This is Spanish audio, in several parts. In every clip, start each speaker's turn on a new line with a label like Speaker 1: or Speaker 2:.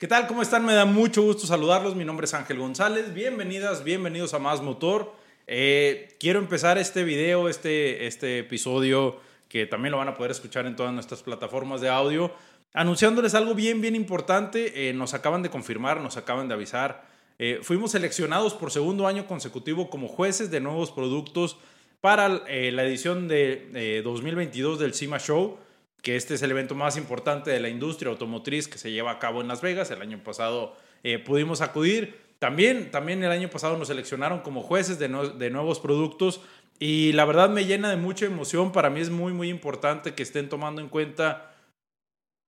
Speaker 1: ¿Qué tal? ¿Cómo están? Me da mucho gusto saludarlos. Mi nombre es Ángel González. Bienvenidas, bienvenidos a Más Motor. Eh, quiero empezar este video, este, este episodio, que también lo van a poder escuchar en todas nuestras plataformas de audio, anunciándoles algo bien, bien importante. Eh, nos acaban de confirmar, nos acaban de avisar. Eh, fuimos seleccionados por segundo año consecutivo como jueces de nuevos productos para la edición de 2022 del CIMA Show que este es el evento más importante de la industria automotriz que se lleva a cabo en Las Vegas. El año pasado eh, pudimos acudir. También, también el año pasado nos seleccionaron como jueces de, de, nuevos productos y la verdad me llena de mucha emoción. Para mí es muy, muy importante que estén tomando en cuenta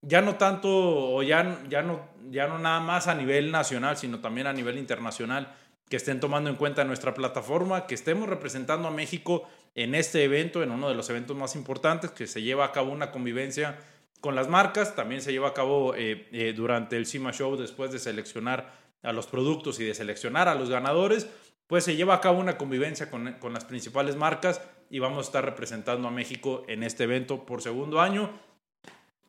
Speaker 1: ya no tanto o ya, ya, no, ya no nada más a nivel nacional, sino también a nivel internacional, que estén tomando en cuenta nuestra plataforma, que estemos representando a México en este evento, en uno de los eventos más importantes, que se lleva a cabo una convivencia con las marcas, también se lleva a cabo eh, eh, durante el CIMA Show después de seleccionar a los productos y de seleccionar a los ganadores, pues se lleva a cabo una convivencia con, con las principales marcas y vamos a estar representando a México en este evento por segundo año.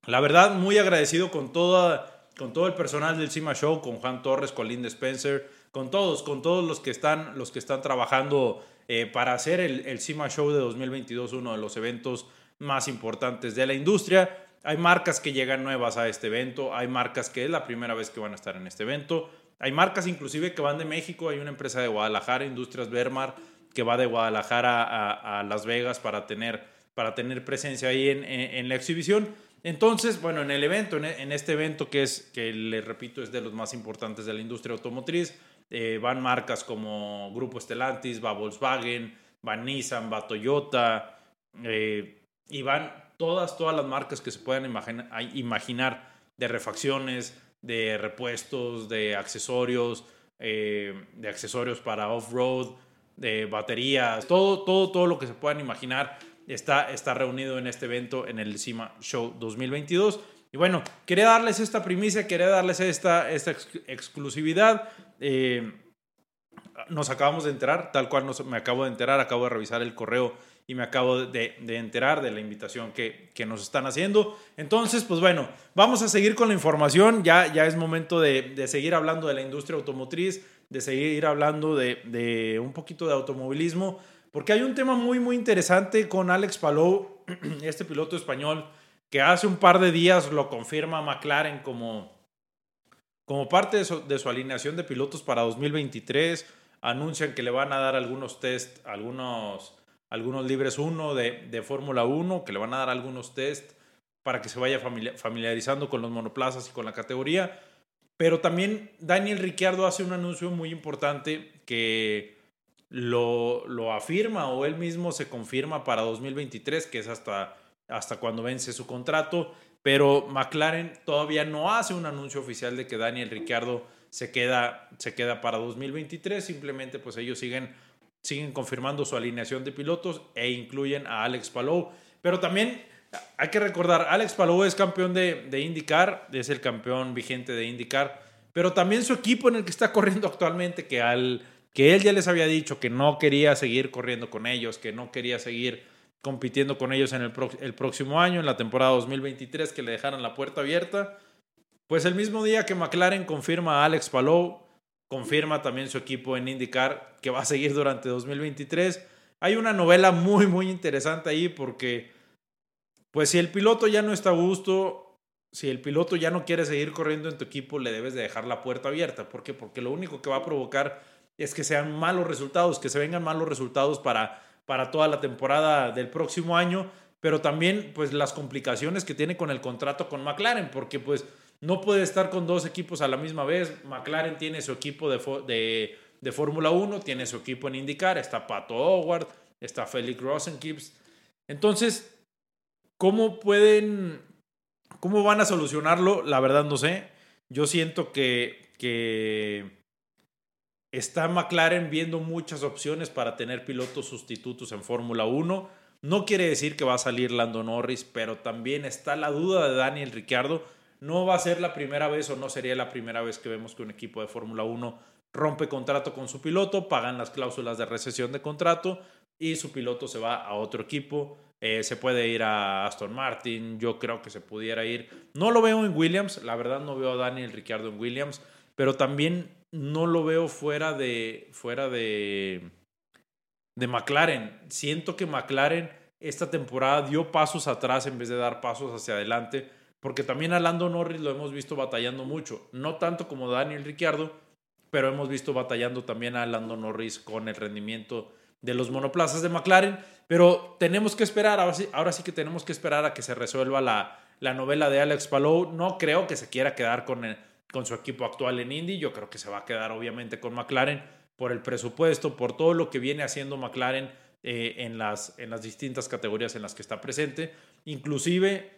Speaker 1: La verdad, muy agradecido con, toda, con todo el personal del CIMA Show, con Juan Torres, con Linda Spencer, con todos, con todos los que están, los que están trabajando eh, para hacer el, el CIMA Show de 2022 uno de los eventos más importantes de la industria. Hay marcas que llegan nuevas a este evento, hay marcas que es la primera vez que van a estar en este evento, hay marcas inclusive que van de México, hay una empresa de Guadalajara, Industrias Bermar, que va de Guadalajara a, Las Vegas para tener, para tener presencia ahí en, la exhibición. Entonces, bueno, en el evento, en, este evento que es, que les repito, es de los más importantes de la industria automotriz, eh, van marcas como Grupo Estelantis, va Volkswagen, va Nissan, va Toyota, eh, y van todas, todas las marcas que se puedan imaginar, de refacciones, de repuestos, de accesorios, eh, de accesorios para off-road, de baterías, todo, todo, todo lo que se puedan imaginar está, está reunido en este evento en el CIMA Show 2022. Y bueno, quería darles esta primicia, quería darles esta, esta exclusividad. Eh, nos acabamos de enterar, tal cual nos, me acabo de enterar, acabo de revisar el correo y me acabo de, enterar de la invitación que, que, nos están haciendo. Entonces, pues bueno, vamos a seguir con la información. Ya, ya es momento de, de seguir hablando de la industria automotriz, de seguir hablando de, de, un poquito de automovilismo, porque hay un tema muy, muy interesante con Alex Palou, este piloto español que hace un par de días lo confirma McLaren como, como parte de su, alineación de pilotos para 2023. Anuncian que le van a dar algunos test, algunos, algunos libres 1 de, de Fórmula 1, que le van a dar algunos test para que se vaya familiarizando con los monoplazas y con la categoría. Pero también Daniel Ricciardo hace un anuncio muy importante que lo, lo afirma o él mismo se confirma para 2023, que es hasta hasta cuando vence su contrato, pero McLaren todavía no hace un anuncio oficial de que Daniel Ricciardo se queda, se queda para 2023, simplemente pues ellos siguen, siguen confirmando su alineación de pilotos e incluyen a Alex Palou, pero también hay que recordar, Alex Palou es campeón de, de IndyCar, es el campeón vigente de IndyCar, pero también su equipo en el que está corriendo actualmente, que, al, que él ya les había dicho que no quería seguir corriendo con ellos, que no quería seguir compitiendo con ellos en el, el, próximo año, en la temporada 2023, que le dejaron la puerta abierta. Pues el mismo día que McLaren confirma a Alex Palou, confirma también su equipo en IndyCar que va a seguir durante 2023. Hay una novela muy, muy interesante ahí porque, pues si el piloto ya no está a gusto, si el piloto ya no quiere seguir corriendo en tu equipo, le debes de dejar la puerta abierta. ¿Por qué? Porque lo único que va a provocar es que sean malos resultados, que se vengan malos resultados para para toda la temporada del próximo año, pero también pues las complicaciones que tiene con el contrato con McLaren, porque pues no puede estar con dos equipos a la misma vez. McLaren tiene su equipo de, de, de Fórmula 1, tiene su equipo en IndyCar, está Pato Howard, está Felix Rosenkips. Entonces, ¿cómo pueden, cómo van a solucionarlo? La verdad no sé. Yo siento que, que Está McLaren viendo muchas opciones para tener pilotos sustitutos en Fórmula 1. No quiere decir que va a salir Lando Norris, pero también está la duda de Daniel Ricciardo. No va a ser la primera vez o no sería la primera vez que vemos que un equipo de Fórmula 1 rompe contrato con su piloto, pagan las cláusulas de recesión de contrato y su piloto se va a otro equipo. Eh, se puede ir a Aston Martin, yo creo que se pudiera ir. No lo veo en Williams, la verdad no veo a Daniel Ricciardo en Williams, pero también no lo veo fuera de, fuera de, de McLaren. Siento que McLaren esta temporada dio pasos atrás en vez de dar pasos hacia adelante, porque también a Lando Norris lo hemos visto batallando mucho, no tanto como Daniel Ricciardo, pero hemos visto batallando también a Lando Norris con el rendimiento de los monoplazas de McLaren, pero tenemos que esperar, ahora sí, ahora sí que tenemos que esperar a que se resuelva la, la novela de Alex Palou. No creo que se quiera quedar con, con su equipo actual en Indy, yo creo que se va a quedar obviamente con McLaren por el presupuesto, por todo lo que viene haciendo McLaren eh, en, las, en las distintas categorías en las que está presente. Inclusive,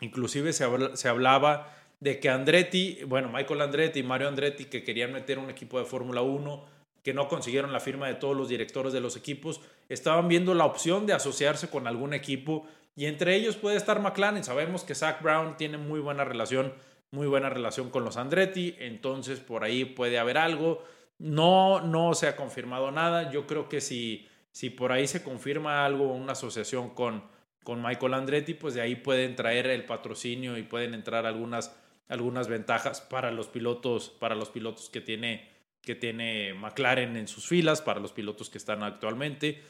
Speaker 1: inclusive se, se hablaba de que Andretti, bueno, Michael Andretti y Mario Andretti, que querían meter un equipo de Fórmula 1, que no consiguieron la firma de todos los directores de los equipos, estaban viendo la opción de asociarse con algún equipo y entre ellos puede estar McLaren. Sabemos que Zach Brown tiene muy buena relación, muy buena relación con los Andretti, entonces por ahí puede haber algo. No, no se ha confirmado nada. Yo creo que si, si por ahí se confirma algo, una asociación con, con Michael Andretti, pues de ahí pueden traer el patrocinio y pueden entrar algunas, algunas ventajas para los pilotos, para los pilotos que tiene que tiene McLaren en sus filas para los pilotos que están actualmente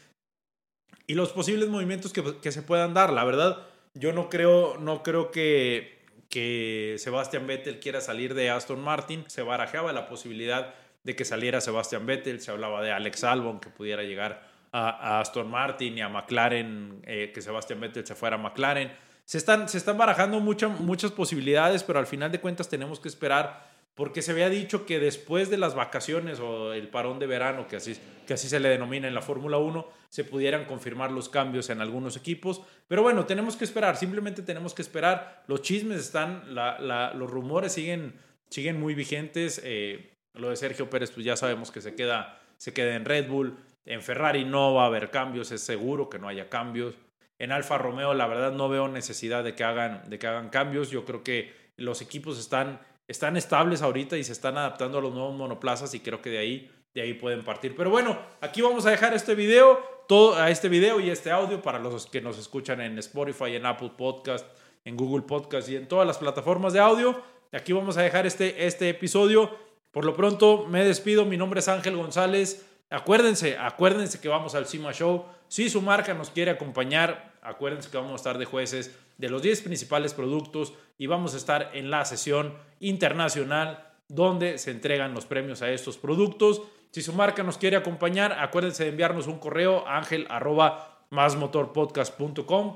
Speaker 1: y los posibles movimientos que, se puedan dar. La verdad, yo no creo, no creo que, que Sebastian Vettel quiera salir de Aston Martin. Se barajeaba la posibilidad de que saliera Sebastian Vettel, se hablaba de Alex Albon que pudiera llegar a, Aston Martin y a McLaren, eh, que Sebastian Vettel se fuera a McLaren. Se están, se están barajando muchas posibilidades, pero al final de cuentas tenemos que esperar porque se había dicho que después de las vacaciones o el parón de verano, que así, que así se le denomina en la Fórmula 1, se pudieran confirmar los cambios en algunos equipos. Pero bueno, tenemos que esperar, simplemente tenemos que esperar. Los chismes están, los rumores siguen, siguen muy vigentes. Eh, lo de Sergio Pérez, pues ya sabemos que se queda, se queda en Red Bull. En Ferrari no va a haber cambios, es seguro que no haya cambios. En Alfa Romeo, la verdad, no veo necesidad de que hagan, de que hagan cambios. Yo creo que los equipos están están estables ahorita y se están adaptando a los nuevos monoplazas y creo que de ahí, de ahí pueden partir. Pero bueno, aquí vamos a dejar este video, todo, a este video y este audio para los que nos escuchan en Spotify, en Apple Podcast, en Google Podcast y en todas las plataformas de audio. Aquí vamos a dejar este, este episodio. Por lo pronto me despido, mi nombre es Ángel González. Acuérdense, acuérdense que vamos al CIMA Show. Si su marca nos quiere acompañar, acuérdense que vamos a estar de jueces de los 10 principales productos y vamos a estar en la sesión internacional donde se entregan los premios a estos productos. Si su marca nos quiere acompañar, acuérdense de enviarnos un correo ángel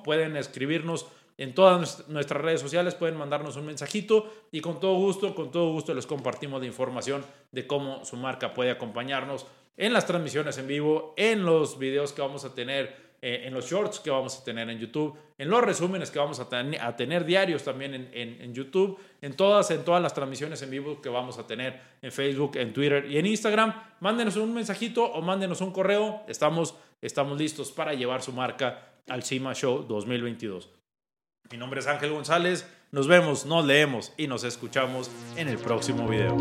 Speaker 1: Pueden escribirnos en todas nuestras redes sociales, pueden mandarnos un mensajito y con todo gusto, con todo gusto les compartimos la información de cómo su marca puede acompañarnos en las transmisiones en vivo, en los videos que vamos a tener eh, en los shorts que vamos a tener en YouTube, en los resúmenes que vamos a, a tener diarios también en, en, YouTube, en todas, en todas las transmisiones en vivo que vamos a tener en Facebook, en Twitter y en Instagram. Mándenos un mensajito o mándenos un correo. Estamos, estamos listos para llevar su marca al CIMA Show 2022. Mi nombre es Ángel González. Nos vemos, nos leemos y nos escuchamos en el próximo video.